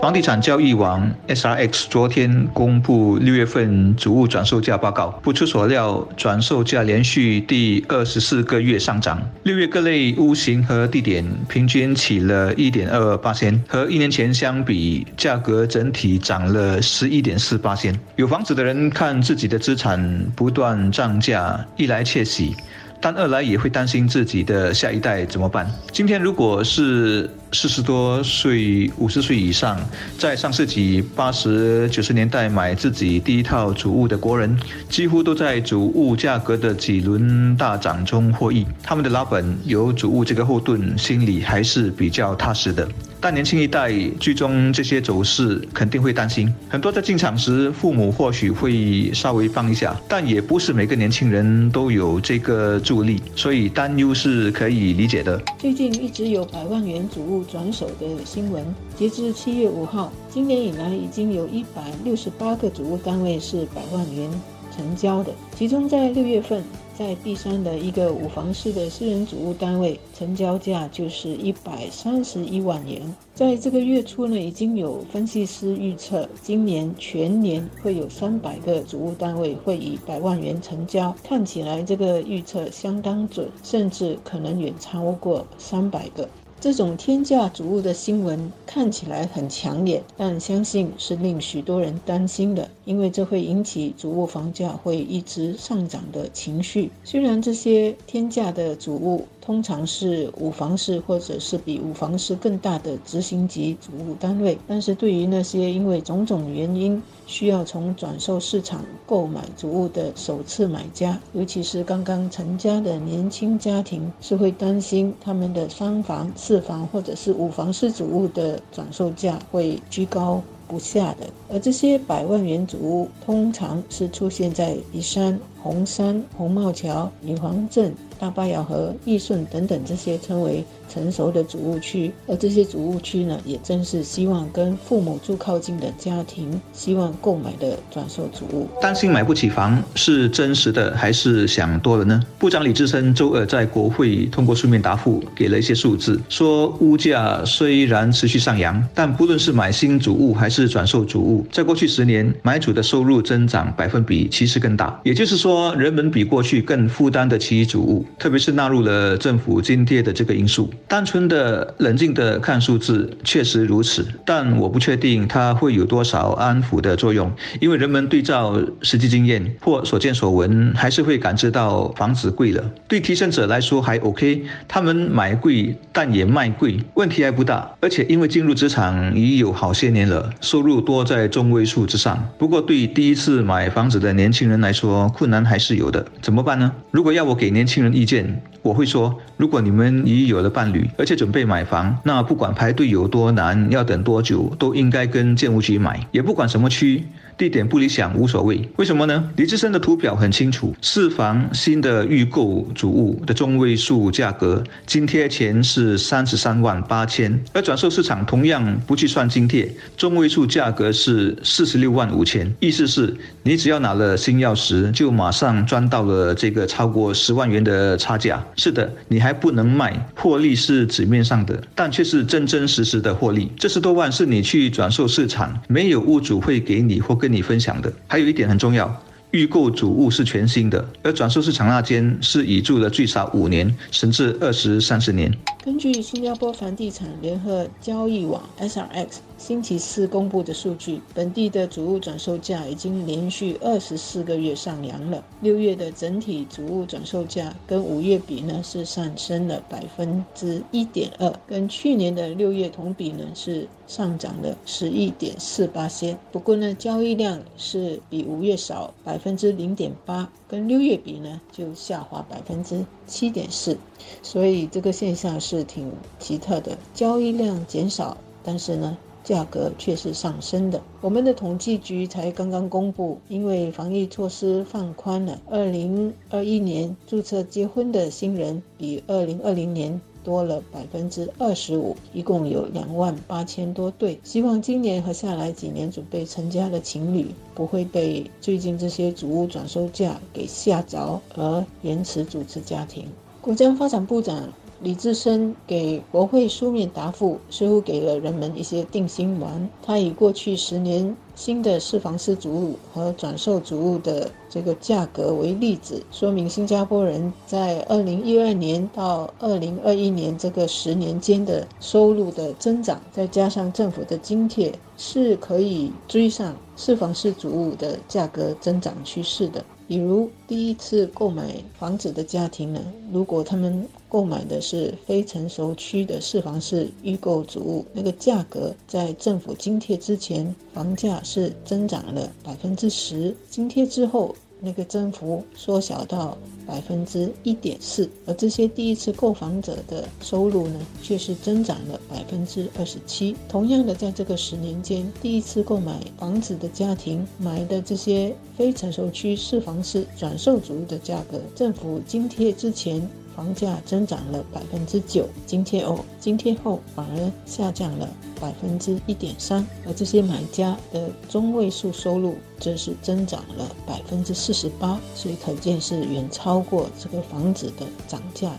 房地产交易网 SRX 昨天公布六月份主物转售价报告，不出所料，转售价连续第二十四个月上涨。六月各类屋型和地点平均起了一点二八千，和一年前相比，价格整体涨了十一点四八千。有房子的人看自己的资产不断涨价，一来窃喜。但二来也会担心自己的下一代怎么办？今天如果是四十多岁、五十岁以上，在上世纪八十九十年代买自己第一套主物的国人，几乎都在主物价格的几轮大涨中获益。他们的老本有主物这个后盾，心里还是比较踏实的。但年轻一代最终这些走势肯定会担心，很多在进场时，父母或许会稍微帮一下，但也不是每个年轻人都有这个助力，所以担忧是可以理解的。最近一直有百万元主物转手的新闻，截至七月五号，今年以来已经有一百六十八个主物单位是百万元成交的，其中在六月份。在璧山的一个五房式的私人主屋单位，成交价就是一百三十一万元。在这个月初呢，已经有分析师预测，今年全年会有三百个主屋单位会以百万元成交。看起来这个预测相当准，甚至可能远超过三百个。这种天价主物的新闻看起来很抢眼，但相信是令许多人担心的，因为这会引起主物房价会一直上涨的情绪。虽然这些天价的主物，通常是五房式或者是比五房式更大的执行级主务单位，但是对于那些因为种种原因需要从转售市场购买主物的首次买家，尤其是刚刚成家的年轻家庭，是会担心他们的三房、四房或者是五房式主物的转售价会居高不下的。而这些百万元主物，通常是出现在宜山、红山、红帽桥、女皇镇。大巴窑和义顺等等这些称为成熟的主务区，而这些主务区呢，也正是希望跟父母住靠近的家庭希望购买的转售主物。担心买不起房是真实的还是想多了呢？部长李志深周二在国会通过书面答复，给了一些数字，说物价虽然持续上扬，但不论是买新主物还是转售主物，在过去十年买主的收入增长百分比其实更大，也就是说，人们比过去更负担得起主物。特别是纳入了政府津贴的这个因素，单纯的冷静的看数字确实如此，但我不确定它会有多少安抚的作用，因为人们对照实际经验或所见所闻，还是会感知到房子贵了。对提升者来说还 OK，他们买贵但也卖贵，问题还不大。而且因为进入职场已有好些年了，收入多在中位数之上。不过对第一次买房子的年轻人来说，困难还是有的。怎么办呢？如果要我给年轻人意见，我会说，如果你们已有了伴侣，而且准备买房，那不管排队有多难，要等多久，都应该跟建屋局买，也不管什么区。地点不理想无所谓，为什么呢？李志深的图表很清楚，四房新的预购主物的中位数价格，津贴钱是三十三万八千，而转售市场同样不去算津贴，中位数价格是四十六万五千。意思是，你只要拿了新钥匙，就马上赚到了这个超过十万元的差价。是的，你还不能卖，获利是纸面上的，但却是真真实实的获利。这十多万是你去转售市场，没有屋主会给你或跟。你分享的还有一点很重要，预购主物是全新的，而转售市场那间是已住了最少五年，甚至二十三十年。根据新加坡房地产联合交易网 SRX。星期四公布的数据，本地的主物转售价已经连续二十四个月上扬了。六月的整体主物转售价跟五月比呢是上升了百分之一点二，跟去年的六月同比呢是上涨了十一点四八仙。不过呢，交易量是比五月少百分之零点八，跟六月比呢就下滑百分之七点四。所以这个现象是挺奇特的，交易量减少，但是呢。价格却是上升的。我们的统计局才刚刚公布，因为防疫措施放宽了，二零二一年注册结婚的新人比二零二零年。多了百分之二十五，一共有两万八千多对。希望今年和下来几年准备成家的情侣不会被最近这些祖屋转售价给吓着而延迟主持家庭。国家发展部长。李志深给国会书面答复，似乎给了人们一些定心丸。他以过去十年新的市房式主物和转售主物的这个价格为例子，说明新加坡人在二零一二年到二零二一年这个十年间的收入的增长，再加上政府的津贴，是可以追上市房式主物的价格增长趋势的。比如第一次购买房子的家庭呢，如果他们购买的是非成熟区的四房式预购主物，那个价格在政府津贴之前，房价是增长了百分之十，津贴之后。那个增幅缩小到百分之一点四，而这些第一次购房者的收入呢，却是增长了百分之二十七。同样的，在这个十年间，第一次购买房子的家庭买的这些非成熟区四房市转售主义的价格，政府津贴之前。房价增长了百分之九，津贴后津贴后反而下降了百分之一点三，而这些买家的中位数收入则是增长了百分之四十八，所以可见是远超过这个房子的涨价。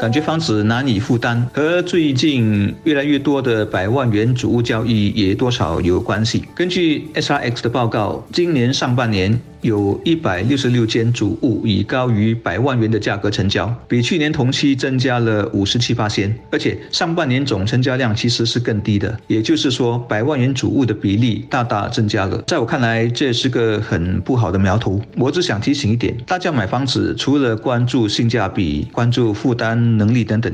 感觉房子难以负担，和最近越来越多的百万元主物交易也多少有关系。根据 SRX 的报告，今年上半年。有一百六十六间主物以高于百万元的价格成交，比去年同期增加了五十七八千，而且上半年总成交量其实是更低的，也就是说百万元主物的比例大大增加了。在我看来，这是个很不好的苗头。我只想提醒一点，大家买房子除了关注性价比、关注负担能力等等。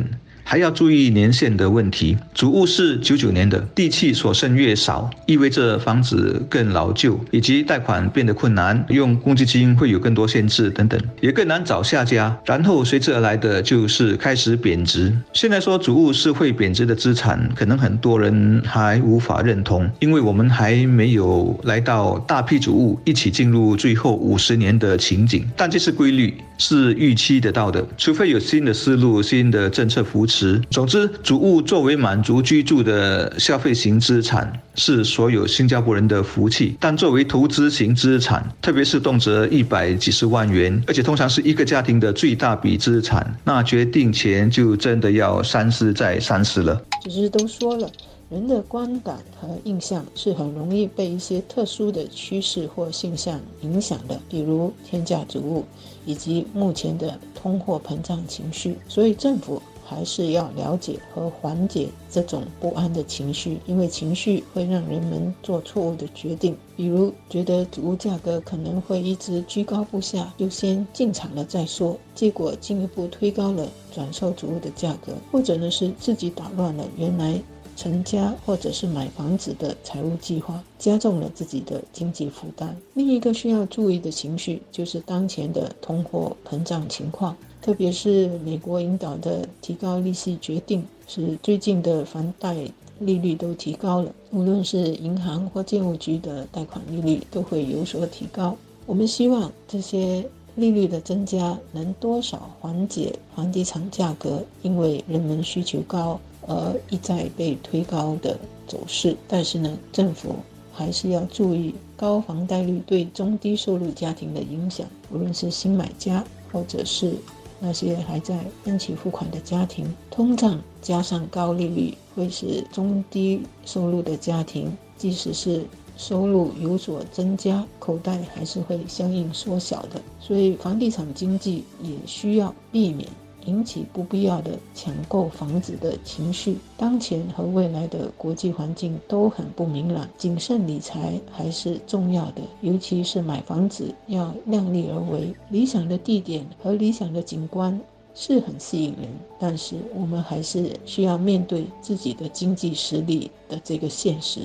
还要注意年限的问题。主物是九九年的，地契所剩越少，意味着房子更老旧，以及贷款变得困难，用公积金会有更多限制等等，也更难找下家。然后随之而来的就是开始贬值。现在说主物是会贬值的资产，可能很多人还无法认同，因为我们还没有来到大批主物一起进入最后五十年的情景。但这是规律，是预期得到的，除非有新的思路、新的政策扶持。总之，主物作为满足居住的消费型资产，是所有新加坡人的福气；但作为投资型资产，特别是动辄一百几十万元，而且通常是一个家庭的最大笔资产，那决定前就真的要三思再三思了。只是都说了，人的观感和印象是很容易被一些特殊的趋势或现象影响的，比如天价主物，以及目前的通货膨胀情绪。所以政府。还是要了解和缓解这种不安的情绪，因为情绪会让人们做错误的决定。比如觉得主物价格可能会一直居高不下，就先进场了再说，结果进一步推高了转售主物的价格；或者呢是自己打乱了原来成家或者是买房子的财务计划，加重了自己的经济负担。另一个需要注意的情绪就是当前的通货膨胀情况。特别是美国引导的提高利息决定，使最近的房贷利率都提高了。无论是银行或建物局的贷款利率都会有所提高。我们希望这些利率的增加能多少缓解房地产价格因为人们需求高而一再被推高的走势。但是呢，政府还是要注意高房贷率对中低收入家庭的影响，无论是新买家或者是。那些还在分期付款的家庭，通胀加上高利率，会使中低收入的家庭，即使是收入有所增加，口袋还是会相应缩小的。所以，房地产经济也需要避免。引起不必要的抢购房子的情绪。当前和未来的国际环境都很不明朗，谨慎理财还是重要的。尤其是买房子要量力而为。理想的地点和理想的景观是很吸引人，但是我们还是需要面对自己的经济实力的这个现实。